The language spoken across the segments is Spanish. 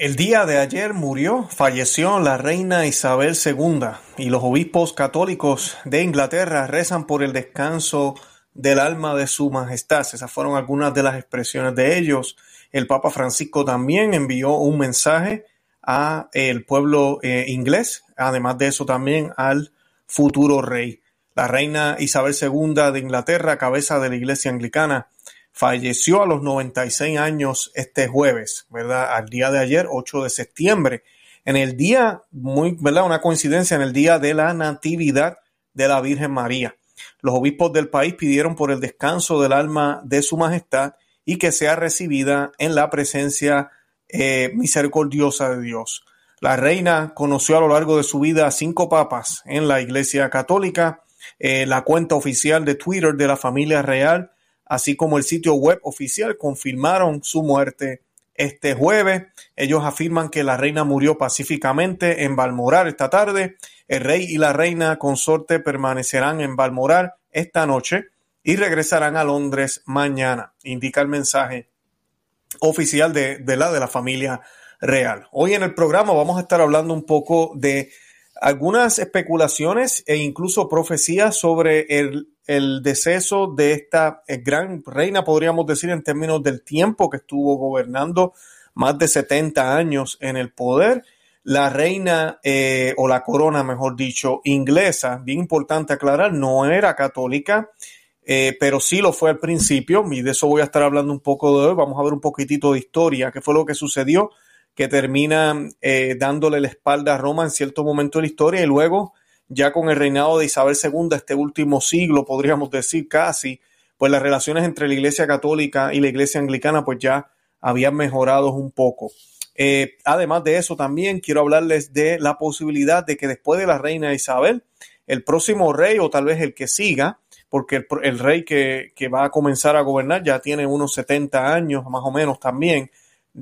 El día de ayer murió, falleció la reina Isabel II y los obispos católicos de Inglaterra rezan por el descanso del alma de su majestad. Esas fueron algunas de las expresiones de ellos. El Papa Francisco también envió un mensaje a el pueblo eh, inglés, además de eso también al futuro rey. La reina Isabel II de Inglaterra, cabeza de la iglesia anglicana, falleció a los 96 años este jueves, ¿verdad? Al día de ayer, 8 de septiembre, en el día, muy, ¿verdad? Una coincidencia, en el día de la Natividad de la Virgen María. Los obispos del país pidieron por el descanso del alma de su majestad y que sea recibida en la presencia eh, misericordiosa de Dios. La reina conoció a lo largo de su vida a cinco papas en la Iglesia Católica. Eh, la cuenta oficial de Twitter de la familia real así como el sitio web oficial, confirmaron su muerte este jueves. Ellos afirman que la reina murió pacíficamente en Balmoral esta tarde. El rey y la reina consorte permanecerán en Balmoral esta noche y regresarán a Londres mañana, indica el mensaje oficial de, de, la, de la familia real. Hoy en el programa vamos a estar hablando un poco de algunas especulaciones e incluso profecías sobre el, el deceso de esta eh, gran reina, podríamos decir, en términos del tiempo que estuvo gobernando más de 70 años en el poder. La reina, eh, o la corona, mejor dicho, inglesa, bien importante aclarar, no era católica, eh, pero sí lo fue al principio, y de eso voy a estar hablando un poco de hoy. Vamos a ver un poquitito de historia, qué fue lo que sucedió que termina eh, dándole la espalda a Roma en cierto momento de la historia y luego ya con el reinado de Isabel II, este último siglo, podríamos decir casi, pues las relaciones entre la Iglesia Católica y la Iglesia Anglicana pues ya habían mejorado un poco. Eh, además de eso, también quiero hablarles de la posibilidad de que después de la reina Isabel, el próximo rey o tal vez el que siga, porque el, el rey que, que, va a comenzar a gobernar ya tiene unos 70 años más o menos también,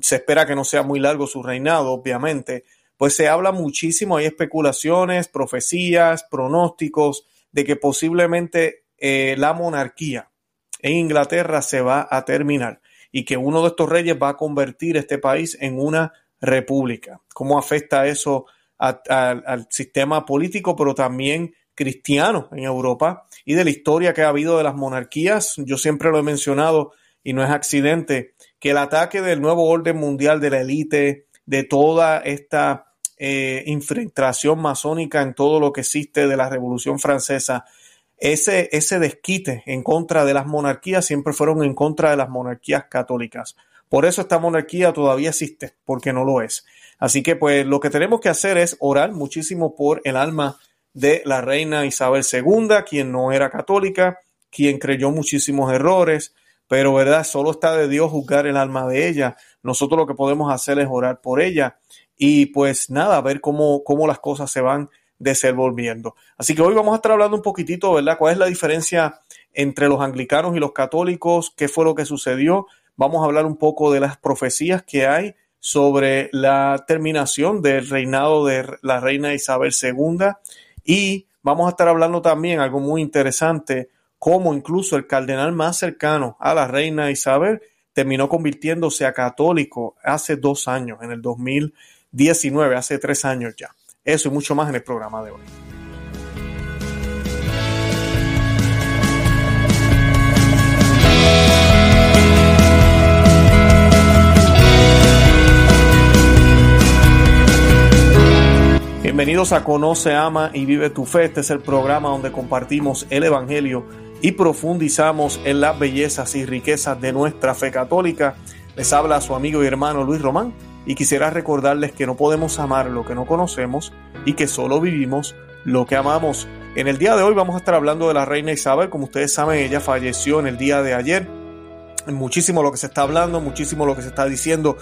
se espera que no sea muy largo su reinado, obviamente, pues se habla muchísimo, hay especulaciones, profecías, pronósticos de que posiblemente eh, la monarquía en Inglaterra se va a terminar y que uno de estos reyes va a convertir este país en una república. ¿Cómo afecta eso al sistema político, pero también cristiano en Europa y de la historia que ha habido de las monarquías? Yo siempre lo he mencionado y no es accidente que el ataque del nuevo orden mundial de la élite, de toda esta eh, infiltración masónica en todo lo que existe de la Revolución Francesa, ese, ese desquite en contra de las monarquías siempre fueron en contra de las monarquías católicas. Por eso esta monarquía todavía existe, porque no lo es. Así que pues lo que tenemos que hacer es orar muchísimo por el alma de la reina Isabel II, quien no era católica, quien creyó muchísimos errores, pero verdad, solo está de Dios juzgar el alma de ella. Nosotros lo que podemos hacer es orar por ella y pues nada, ver cómo, cómo las cosas se van desenvolviendo. Así que hoy vamos a estar hablando un poquitito, ¿verdad? ¿Cuál es la diferencia entre los anglicanos y los católicos? ¿Qué fue lo que sucedió? Vamos a hablar un poco de las profecías que hay sobre la terminación del reinado de la reina Isabel II y vamos a estar hablando también algo muy interesante como incluso el cardenal más cercano a la reina Isabel terminó convirtiéndose a católico hace dos años, en el 2019, hace tres años ya. Eso y mucho más en el programa de hoy. Bienvenidos a Conoce, Ama y Vive tu Fe. Este es el programa donde compartimos el Evangelio y profundizamos en las bellezas y riquezas de nuestra fe católica. Les habla su amigo y hermano Luis Román y quisiera recordarles que no podemos amar lo que no conocemos y que solo vivimos lo que amamos. En el día de hoy vamos a estar hablando de la reina Isabel. Como ustedes saben, ella falleció en el día de ayer. Muchísimo lo que se está hablando, muchísimo lo que se está diciendo.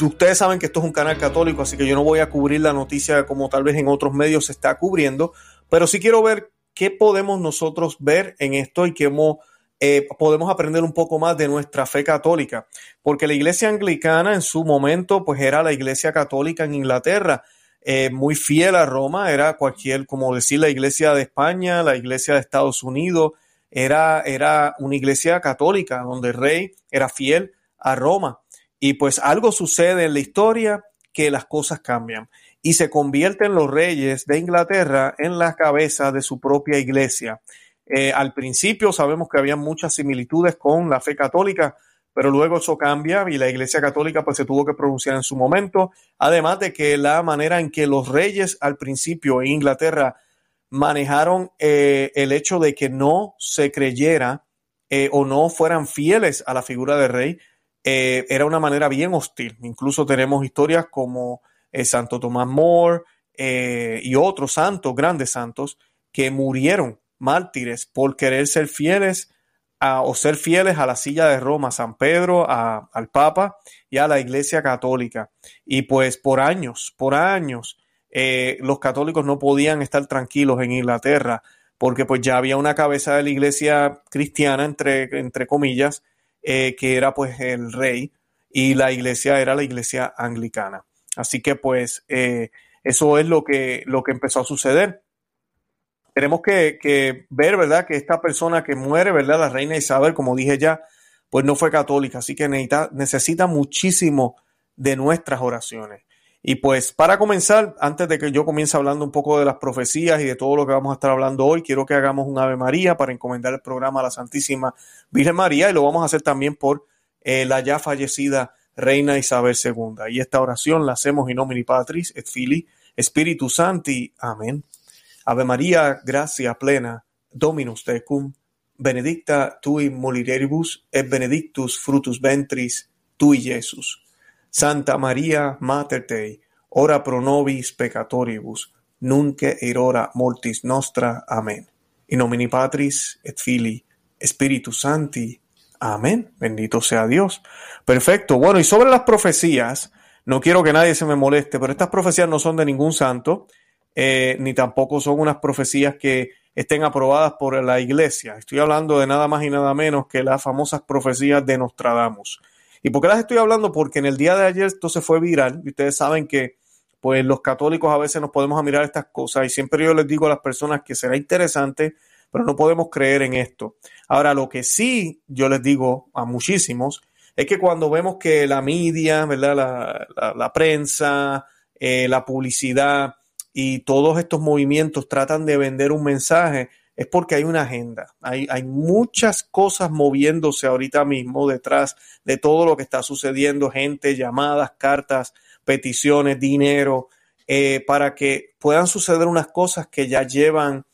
Ustedes saben que esto es un canal católico, así que yo no voy a cubrir la noticia como tal vez en otros medios se está cubriendo, pero sí quiero ver ¿qué podemos nosotros ver en esto y cómo eh, podemos aprender un poco más de nuestra fe católica? Porque la iglesia anglicana en su momento, pues era la iglesia católica en Inglaterra. Eh, muy fiel a Roma, era cualquier, como decir, la iglesia de España, la iglesia de Estados Unidos, era, era una iglesia católica donde el rey era fiel a Roma. Y pues algo sucede en la historia que las cosas cambian y se convierten los reyes de Inglaterra en la cabeza de su propia iglesia. Eh, al principio sabemos que había muchas similitudes con la fe católica, pero luego eso cambia y la iglesia católica pues se tuvo que pronunciar en su momento, además de que la manera en que los reyes al principio en Inglaterra manejaron eh, el hecho de que no se creyera eh, o no fueran fieles a la figura de rey, era una manera bien hostil. Incluso tenemos historias como Santo Tomás More y otros santos, grandes santos, que murieron mártires por querer ser fieles a, o ser fieles a la silla de Roma, San Pedro, al Papa y a la Iglesia Católica. Y pues por años, por años, eh, los católicos no podían estar tranquilos en Inglaterra porque pues ya había una cabeza de la Iglesia cristiana, entre, entre comillas, eh, que era pues el rey y la iglesia era la iglesia anglicana. Así que pues eh, eso es lo que, lo que empezó a suceder tenemos que, ver, ¿verdad? Que esta persona que muere, ¿verdad? La reina Isabel, como dije ya, pues no fue católica, así que necesita, necesita muchísimo de nuestras oraciones. Y pues para comenzar, antes de que yo comience hablando un poco de las profecías y de todo lo que vamos a estar hablando hoy, quiero que hagamos un Ave María para encomendar el programa a la Santísima Virgen María y lo vamos a hacer también por eh, la ya fallecida Reina Isabel II. Y esta oración la hacemos in nomine Patris et Filii Spiritus Santi. Amén. Ave María, gracia plena, Dominus tecum, benedicta tui mulieribus et benedictus frutus ventris tui, Iesus. Santa María, Mater Dei, ora pro nobis peccatoribus, nunc et hora mortis nostra. Amén. In nomine Patris et Filii, Spiritus Santi. Amén. Bendito sea Dios. Perfecto. Bueno, y sobre las profecías, no quiero que nadie se me moleste, pero estas profecías no son de ningún santo. Eh, ni tampoco son unas profecías que estén aprobadas por la iglesia. Estoy hablando de nada más y nada menos que las famosas profecías de Nostradamus. ¿Y por qué las estoy hablando? Porque en el día de ayer esto se fue viral y ustedes saben que pues los católicos a veces nos podemos mirar estas cosas y siempre yo les digo a las personas que será interesante, pero no podemos creer en esto. Ahora, lo que sí yo les digo a muchísimos es que cuando vemos que la media, ¿verdad? La, prensa, eh, la publicidad, y todos estos movimientos tratan de vender un mensaje, es porque hay una agenda. Hay, hay, muchas cosas moviéndose ahorita mismo detrás de todo lo que está sucediendo, gente, llamadas, cartas, peticiones, dinero, eh, para que puedan suceder unas cosas que ya llevan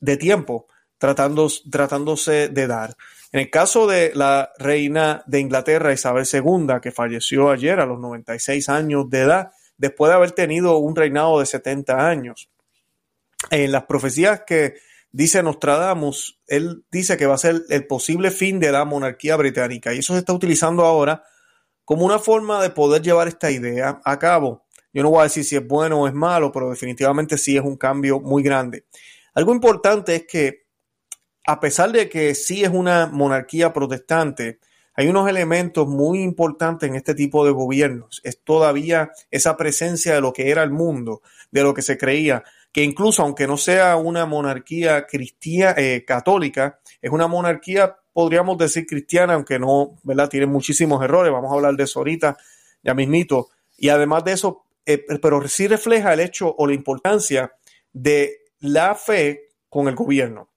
de tiempo tratándose de dar. En el caso de la reina de Inglaterra, Isabel II, que falleció ayer a los 96 años de edad, después de haber tenido un reinado de 70 años. En las profecías que dice Nostradamus, él dice que va a ser el posible fin de la monarquía británica y eso se está utilizando ahora como una forma de poder llevar esta idea a cabo. Yo no voy a decir si es bueno o es malo, pero definitivamente sí es un cambio muy grande. Algo importante es que a pesar de que sí es una monarquía protestante, hay unos elementos muy importantes en este tipo de gobiernos. Es todavía esa presencia de lo que era el mundo, de lo que se creía, que incluso aunque no sea una monarquía cristiana, eh, católica, es una monarquía, podríamos decir cristiana, aunque no, ¿verdad? Tiene muchísimos errores, vamos a hablar de eso ahorita, ya mismito. Y además de eso, eh, pero sí refleja el hecho o la importancia de la fe con el gobierno.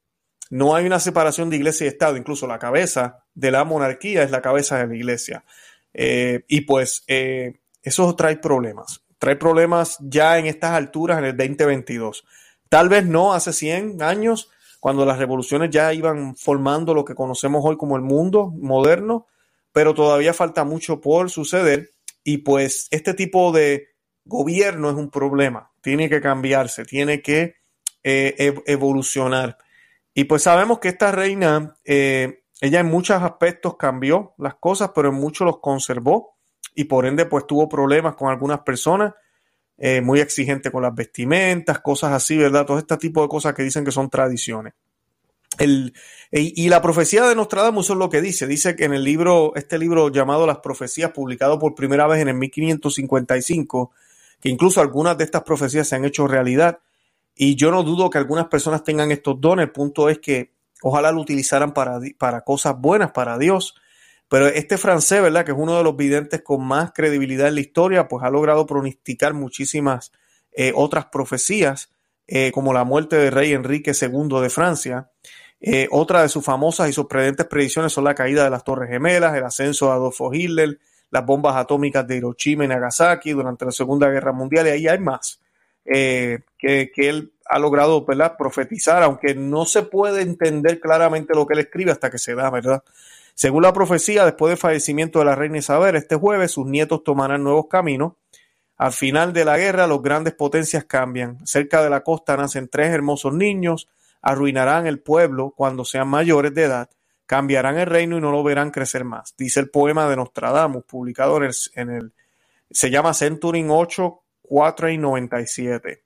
No hay una separación de iglesia y Estado, incluso la cabeza de la monarquía es la cabeza de la iglesia. Eh, y pues eh, eso trae problemas. Trae problemas ya en estas alturas, en el 2022. Tal vez no hace 100 años, cuando las revoluciones ya iban formando lo que conocemos hoy como el mundo moderno, pero todavía falta mucho por suceder. Y pues este tipo de gobierno es un problema. Tiene que cambiarse, tiene que eh, evolucionar. Y pues sabemos que esta reina, eh, ella en muchos aspectos cambió las cosas, pero en muchos los conservó y por ende pues tuvo problemas con algunas personas, eh, muy exigente con las vestimentas, cosas así, ¿verdad? Todo este tipo de cosas que dicen que son tradiciones. El, y, la profecía de Nostradamus es lo que dice. Dice que en el libro, este libro llamado Las Profecías, publicado por primera vez en el 1555, que incluso algunas de estas profecías se han hecho realidad, y yo no dudo que algunas personas tengan estos dones. El punto es que ojalá lo utilizaran para, para cosas buenas para Dios. Pero este francés, ¿verdad? Que es uno de los videntes con más credibilidad en la historia, pues ha logrado pronosticar muchísimas eh, otras profecías, eh, como la muerte del rey Enrique II de Francia. Eh, otra de sus famosas y sorprendentes predicciones son la caída de las Torres Gemelas, el ascenso de Adolfo Hitler, las bombas atómicas de Hiroshima y Nagasaki durante la Segunda Guerra Mundial, y ahí hay más que, que, él ha logrado ¿verdad? profetizar, aunque no se puede entender claramente lo que él escribe hasta que se da, ¿verdad? Según la profecía, después del fallecimiento de la reina Isabel, este jueves sus nietos tomarán nuevos caminos. Al final de la guerra, los grandes potencias cambian. Cerca de la costa nacen tres hermosos niños, arruinarán el pueblo cuando sean mayores de edad, cambiarán el reino y no lo verán crecer más. Dice el poema de Nostradamus, publicado en el, en el se llama Centurin 8, 4 y 97.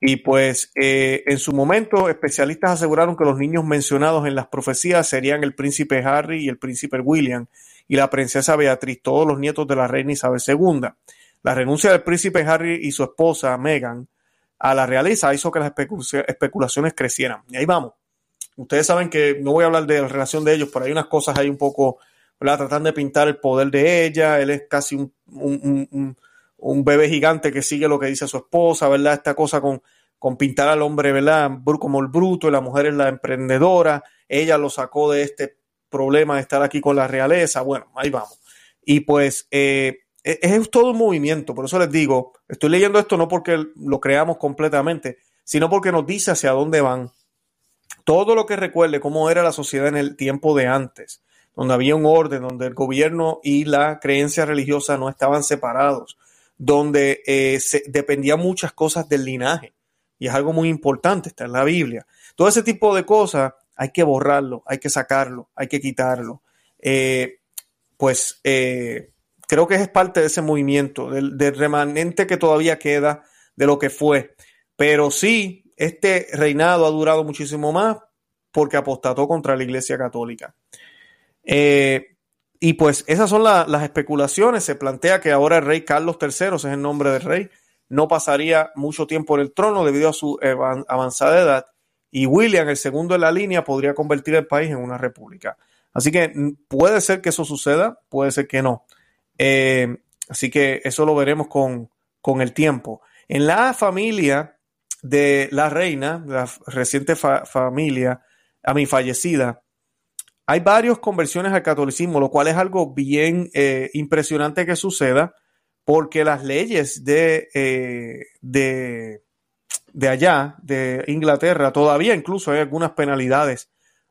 Y pues eh, en su momento especialistas aseguraron que los niños mencionados en las profecías serían el príncipe Harry y el príncipe William y la princesa Beatriz, todos los nietos de la reina Isabel II. La renuncia del príncipe Harry y su esposa Meghan a la realeza hizo que las especulaciones crecieran. Y ahí vamos. Ustedes saben que no voy a hablar de la relación de ellos, pero hay unas cosas ahí un poco, ¿verdad? Tratando de pintar el poder de ella. Él es casi un bebé gigante que sigue lo que dice su esposa, ¿verdad? Esta cosa con, con pintar al hombre, ¿verdad? Como el bruto y la mujer es la emprendedora. Ella lo sacó de este problema de estar aquí con la realeza. Bueno, ahí vamos. Y pues eh, e, es, todo un movimiento. Por eso les digo, estoy leyendo esto no porque lo creamos completamente, sino porque nos dice hacia dónde van. Todo lo que recuerde cómo era la sociedad en el tiempo de antes, donde había un orden, donde el gobierno y la creencia religiosa no estaban separados, donde eh, se, dependía muchas cosas del linaje. Y es algo muy importante, está en la Biblia. Todo ese tipo de cosas hay que borrarlo, hay que sacarlo, hay que quitarlo. Eh, pues eh, creo que es parte de ese movimiento, del, remanente que todavía queda de lo que fue. Pero sí, este reinado ha durado muchísimo más porque apostató contra la Iglesia Católica. Y pues esas son las especulaciones. Se plantea que ahora el rey Carlos III, ese es el nombre del rey, no pasaría mucho tiempo en el trono debido a su avanzada edad. Y William, el segundo en la línea, podría convertir el país en una república. Así que puede ser que eso suceda, puede ser que no. Eh, así que eso lo veremos con, con, el tiempo. En la familia de la reina, la reciente familia, a mi fallecida, hay varias conversiones al catolicismo, lo cual es algo bien eh, impresionante que suceda, porque las leyes de, eh, de, de, allá, de Inglaterra, todavía incluso hay algunas penalidades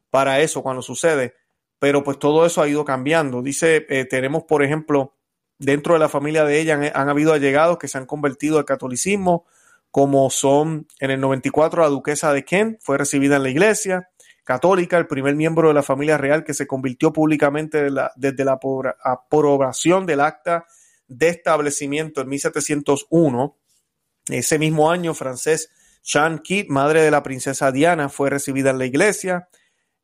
para eso cuando sucede, pero pues todo eso ha ido cambiando. Dice, eh, tenemos por ejemplo, dentro de la familia de ella han, han, habido allegados que se han convertido al catolicismo, como son en el 94 la duquesa de Kent, fue recibida en la iglesia, católica, el primer miembro de la familia real que se convirtió públicamente desde la aprobación del acta de establecimiento en 1701. Ese mismo año, francés Jean Kidd, madre de la princesa Diana, fue recibida en la iglesia.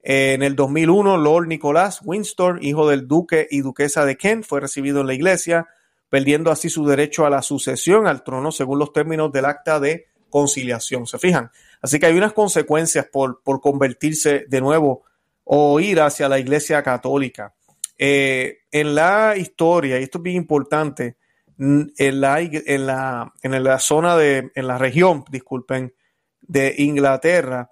En el 2001, Lord Nicolás Windsor, hijo del duque y duquesa de Kent, fue recibido en la iglesia, perdiendo así su derecho a la sucesión al trono según los términos del acta de conciliación. ¿Se fijan? Así que hay unas consecuencias por, por convertirse de nuevo o ir hacia la iglesia católica. Eh, en la historia, y esto es bien importante, en la, en la, en la zona de, en la región, disculpen, de Inglaterra,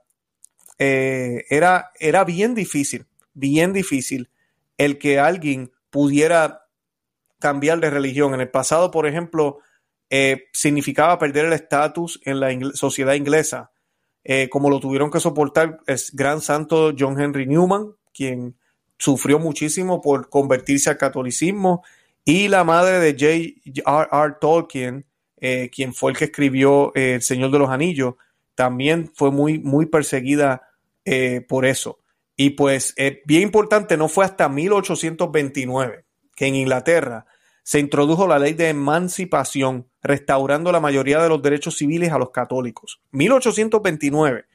eh, era, era bien difícil, bien difícil el que alguien pudiera cambiar de religión. En el pasado, por ejemplo, eh, significaba perder el estatus en la sociedad inglesa. Eh, como lo tuvieron que soportar el gran santo John Henry Newman, quien sufrió muchísimo por convertirse al catolicismo, y la madre de J.R.R. Tolkien, eh, quien fue el que escribió eh, El Señor de los Anillos, también fue muy, muy perseguida por eso. Y pues, bien importante, no fue hasta 1829 que en Inglaterra se introdujo la ley de emancipación, restaurando la mayoría de los derechos civiles a los católicos. 1829.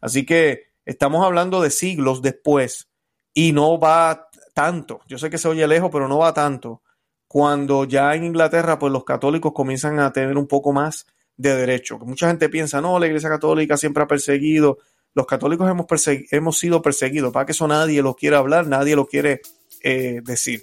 Así que estamos hablando de siglos después y no va tanto. Yo sé que se oye lejos, pero no va tanto. Cuando ya en Inglaterra, pues los católicos comienzan a tener un poco más de derecho. Mucha gente piensa, no, la Iglesia Católica siempre ha perseguido. Los católicos hemos, hemos sido perseguidos. Para que eso nadie lo quiere hablar, nadie lo quiere decir.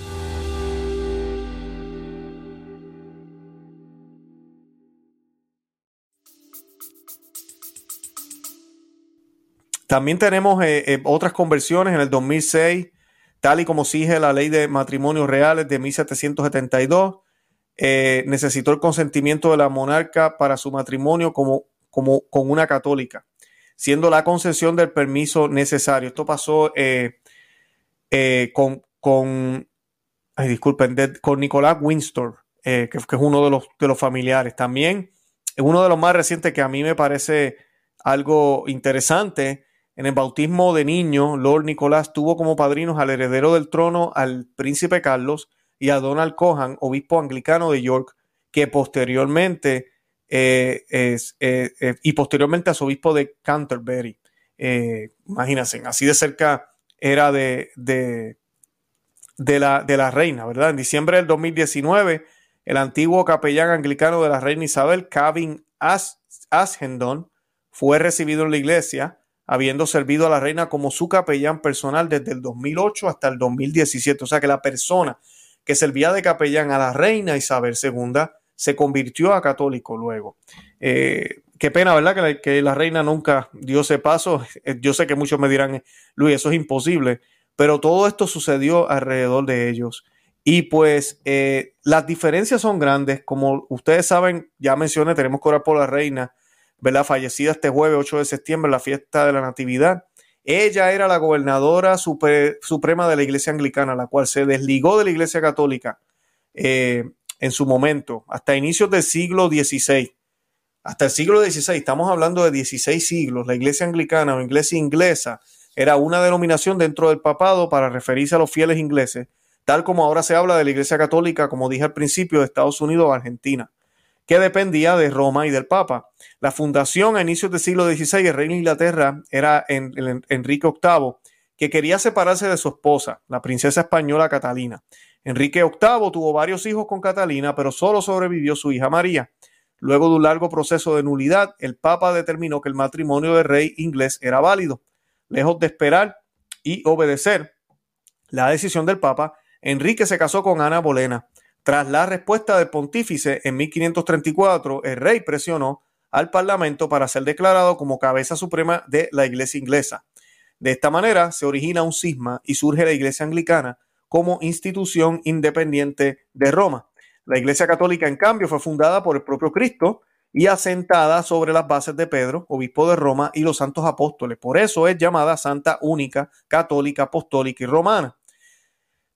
También tenemos eh, eh, otras conversiones en el 2006, tal y como exige la ley de matrimonios reales de 1772. Eh, necesitó el consentimiento de la monarca para su matrimonio como, como con una católica, siendo la concesión del permiso necesario. Esto pasó con, con, disculpen, con Nicolás Winstor, que, que, es uno de los, de los familiares. También, uno de los más recientes que a mí me parece algo interesante en el bautismo de niño, Lord Nicolás tuvo como padrinos al heredero del trono, al príncipe Carlos, y a Donald Cohan, obispo anglicano de York, que posteriormente eh, es, eh, eh, y posteriormente a su obispo de Canterbury. imagínense, así de cerca era de, de, de, la, de la reina, ¿verdad? En diciembre del 2019, el antiguo capellán anglicano de la reina Isabel, Kevin Ashendon, fue recibido en la iglesia habiendo servido a la reina como su capellán personal desde el 2008 hasta el 2017. O sea que la persona que servía de capellán a la reina Isabel II se convirtió a católico luego. Eh, qué pena, ¿verdad? Que la, reina nunca dio ese paso. Eh, yo sé que muchos me dirán, Luis, eso es imposible, pero todo esto sucedió alrededor de ellos. Y pues eh, las diferencias son grandes. Como ustedes saben, ya mencioné, tenemos que orar por la reina ¿verdad? Fallecida este jueves 8 de septiembre, la fiesta de la Natividad. Ella era la gobernadora suprema de la Iglesia Anglicana, la cual se desligó de la Iglesia Católica eh, en su momento, hasta inicios del siglo XVI. Hasta el siglo XVI, estamos hablando de 16 siglos, la Iglesia Anglicana o Iglesia Inglesa era una denominación dentro del papado para referirse a los fieles ingleses, tal como ahora se habla de la Iglesia Católica, como dije al principio, de Estados Unidos o Argentina que dependía de Roma y del Papa. La fundación a inicios del siglo XVI, el rey de Inglaterra era Enrique VIII, que quería separarse de su esposa, la princesa española Catalina. Enrique VIII tuvo varios hijos con Catalina, pero solo sobrevivió su hija María. Luego de un largo proceso de nulidad, el Papa determinó que el matrimonio del rey inglés era válido. Lejos de esperar y obedecer la decisión del Papa, Enrique se casó con Ana Bolena, tras la respuesta del pontífice en 1534, el rey presionó al Parlamento para ser declarado como cabeza suprema de la Iglesia inglesa. De esta manera se origina un cisma y surge la Iglesia anglicana como institución independiente de Roma. La Iglesia católica, en cambio, fue fundada por el propio Cristo y asentada sobre las bases de Pedro, obispo de Roma, y los santos apóstoles. Por eso es llamada Santa Única, Católica, Apostólica y Romana.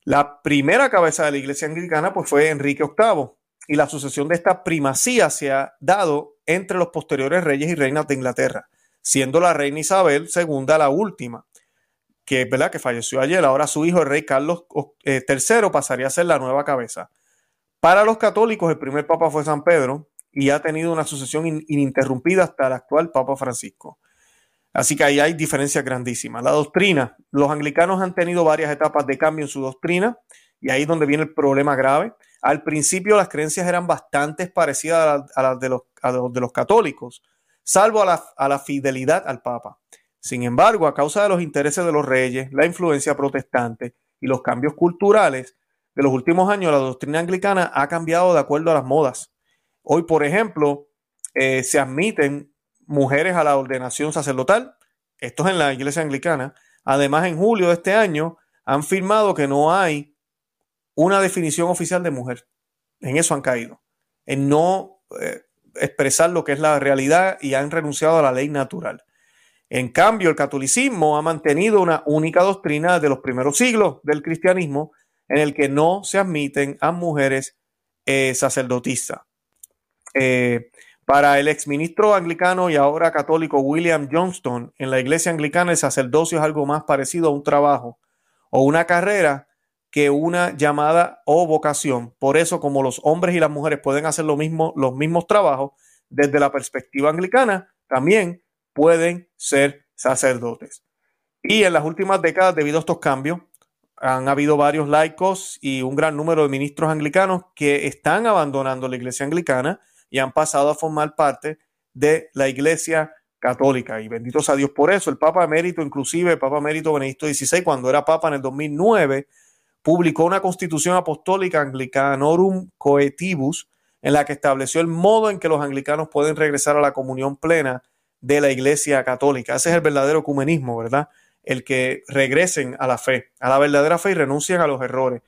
La primera cabeza de la iglesia anglicana pues, fue Enrique VIII y la sucesión de esta primacía se ha dado entre los posteriores reyes y reinas de Inglaterra, siendo la reina Isabel II la última, que, ¿verdad? que falleció ayer. Ahora su hijo, el rey Carlos III, eh, pasaría a ser la nueva cabeza. Para los católicos, el primer papa fue San Pedro y ha tenido una sucesión ininterrumpida hasta el actual Papa Francisco. Así que ahí hay diferencias grandísimas. La doctrina, los anglicanos han tenido varias etapas de cambio en su doctrina y ahí es donde viene el problema grave. Al principio las creencias eran bastante parecidas a las de, los, de los católicos, salvo a la, fidelidad al Papa. Sin embargo, a causa de los intereses de los reyes, la influencia protestante y los cambios culturales de los últimos años, la doctrina anglicana ha cambiado de acuerdo a las modas. Hoy, por ejemplo, eh, se admiten mujeres a la ordenación sacerdotal. Esto es en la iglesia anglicana. Además, en julio de este año han firmado que no hay una definición oficial de mujer. En eso han caído. En no eh, expresar lo que es la realidad y han renunciado a la ley natural. En cambio, el catolicismo ha mantenido una única doctrina de los primeros siglos del cristianismo en el que no se admiten a mujeres eh. Eh, para el exministro anglicano y ahora católico William Johnston, en la iglesia anglicana el sacerdocio es algo más parecido a un trabajo o una carrera que una llamada o vocación. Por eso, como los hombres y las mujeres pueden hacer lo mismo, los mismos trabajos, desde la perspectiva anglicana, también pueden ser sacerdotes. Y en las últimas décadas, debido a estos cambios, han habido varios laicos y un gran número de ministros anglicanos que están abandonando la iglesia anglicana y han pasado a formar parte de la iglesia católica. Y benditos a Dios por eso. El Papa Emérito, inclusive el Papa Emérito Benedicto XVI, cuando era Papa en el 2009, publicó una constitución apostólica anglicanorum coetibus en la que estableció el modo en que los anglicanos pueden regresar a la comunión plena de la iglesia católica. Ese es el verdadero ecumenismo, ¿verdad? El que regresen a la fe, a la verdadera fe y renuncien a los errores.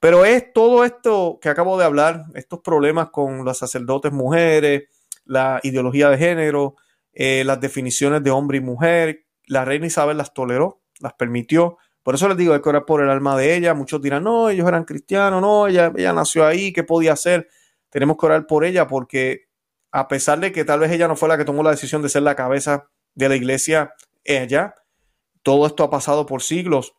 Pero es todo esto que acabo de hablar, estos problemas con las sacerdotes mujeres, la ideología de género, eh, las definiciones de hombre y mujer. La reina Isabel las toleró, las permitió. Por eso les digo, hay que orar por el alma de ella. Muchos dirán, no, ellos eran cristianos, no, ella, ella nació ahí, ¿qué podía hacer? Tenemos que orar por ella porque a pesar de que tal vez ella no fue la que tomó la decisión de ser la cabeza de la iglesia, ella, todo esto ha pasado por siglos,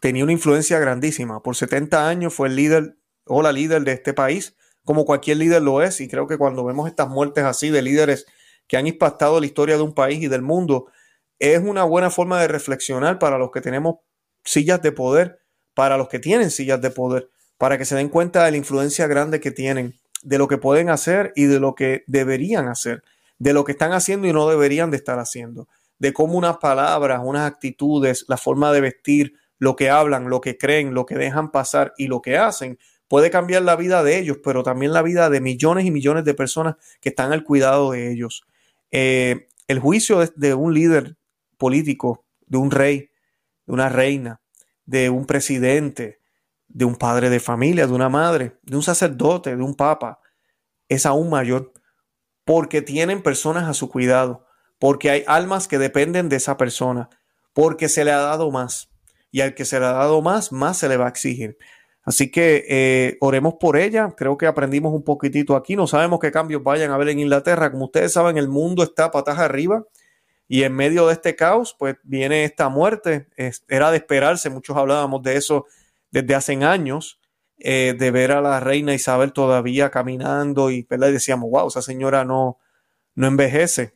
tenía una influencia grandísima. Por 70 años fue el líder o la líder de este país, como cualquier líder lo es, y creo que cuando vemos estas muertes así de líderes que han impactado la historia de un país y del mundo, es una buena forma de reflexionar para los que tenemos sillas de poder, para los que tienen sillas de poder, para que se den cuenta de la influencia grande que tienen, de lo que pueden hacer y de lo que deberían hacer, de lo que están haciendo y no deberían de estar haciendo, de cómo unas palabras, unas actitudes, la forma de vestir, lo que hablan, lo que creen, lo que dejan pasar y lo que hacen puede cambiar la vida de ellos, pero también la vida de millones y millones de personas que están al cuidado de ellos. Eh, el juicio de, un líder político, de un rey, de una reina, de un presidente, de un padre de familia, de una madre, de un sacerdote, de un papa, es aún mayor porque tienen personas a su cuidado, porque hay almas que dependen de esa persona, porque se le ha dado más y al que se le ha dado más, más se le va a exigir. Así que eh, oremos por ella. Creo que aprendimos un poquitito aquí. No sabemos qué cambios vayan a haber en Inglaterra. Como ustedes saben, el mundo está patas arriba. Y en medio de este caos, pues viene esta muerte. era de esperarse. Muchos hablábamos de eso desde hace años. Eh, de ver a la reina Isabel todavía caminando y, y decíamos, wow, esa señora no, no envejece.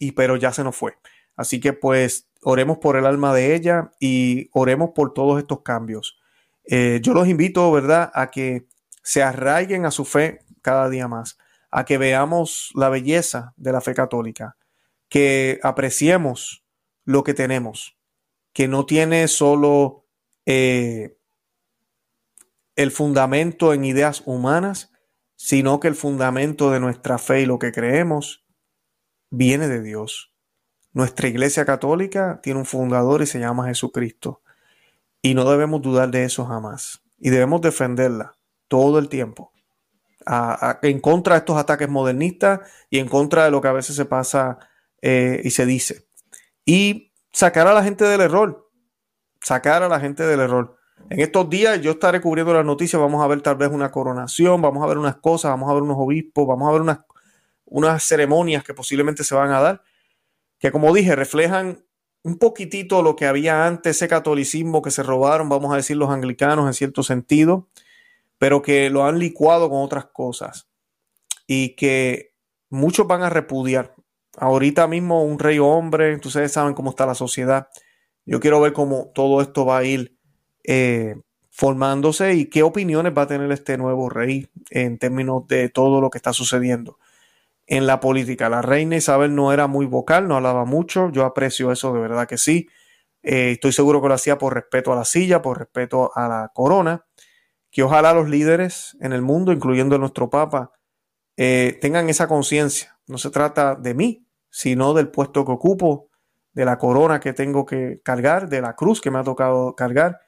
Y pero ya se nos fue. Así que pues oremos por el alma de ella y oremos por todos estos cambios. Eh, yo los invito, ¿verdad?, a que se arraiguen a su fe cada día más, a que veamos la belleza de la fe católica, que apreciemos lo que tenemos, que no tiene solo eh, el fundamento en ideas humanas, sino que el fundamento de nuestra fe y lo que creemos viene de Dios. Nuestra iglesia católica tiene un fundador y se llama Jesucristo. Y no debemos dudar de eso jamás. Y debemos defenderla todo el tiempo. en contra de estos ataques modernistas y en contra de lo que a veces se pasa eh, y se dice. Y sacar a la gente del error. Sacar a la gente del error. En estos días yo estaré cubriendo las noticias, vamos a ver tal vez una coronación, vamos a ver unas cosas, vamos a ver unos obispos, vamos a ver unas, unas ceremonias que posiblemente se van a dar, que como dije, reflejan un poquitito lo que había antes, ese catolicismo que se robaron, vamos a decir, los anglicanos en cierto sentido, pero que lo han licuado con otras cosas y que muchos van a repudiar. Ahorita mismo un rey hombre, ustedes saben cómo está la sociedad. Yo quiero ver cómo todo esto va a ir eh, formándose y qué opiniones va a tener este nuevo rey en términos de todo lo que está sucediendo en la política. La reina Isabel no era muy vocal, no hablaba mucho, yo aprecio eso de verdad que sí. Eh, estoy seguro que lo hacía por respeto a la silla, por respeto a la corona, que ojalá los líderes en el mundo, incluyendo nuestro Papa, eh, tengan esa conciencia. No se trata de mí, sino del puesto que ocupo, de la corona que tengo que cargar, de la cruz que me ha tocado cargar.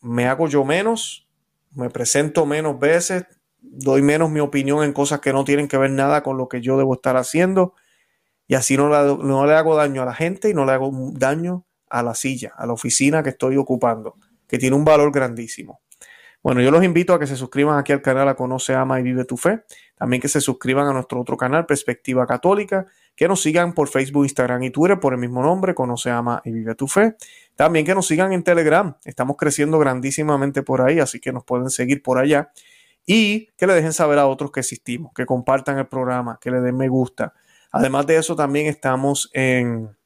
Me hago yo menos, me presento menos veces, doy menos mi opinión en cosas que no tienen que ver nada con lo que yo debo estar haciendo y así no no le hago daño a la gente y no le hago daño a la silla, a la oficina que estoy ocupando, que tiene un valor grandísimo. Bueno, yo los invito a que se suscriban aquí al canal a Conoce, Ama y Vive tu Fe. También que se suscriban a nuestro otro canal, Perspectiva Católica. Que nos sigan por Facebook, Instagram y Twitter por el mismo nombre, Conoce, Ama y Vive tu Fe. También que nos sigan en Telegram. Estamos creciendo grandísimamente por ahí, así que nos pueden seguir por allá. Y que le dejen saber a otros que existimos, que compartan el programa, que le den me gusta. Además de eso, también estamos en,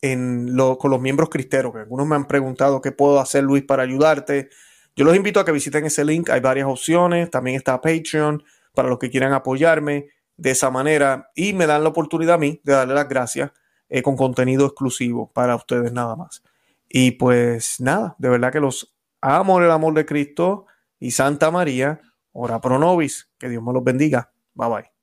en con los miembros cristeros, que algunos me han preguntado qué puedo hacer, Luis, para ayudarte yo los invito a que visiten ese link, hay varias opciones, también está Patreon para los que quieran apoyarme de esa manera y me dan la oportunidad a mí de darle las gracias eh, con contenido exclusivo para ustedes nada más. Y pues nada, de verdad que los amo en el amor de Cristo y Santa María, ora pro nobis, que Dios me los bendiga. Bye bye.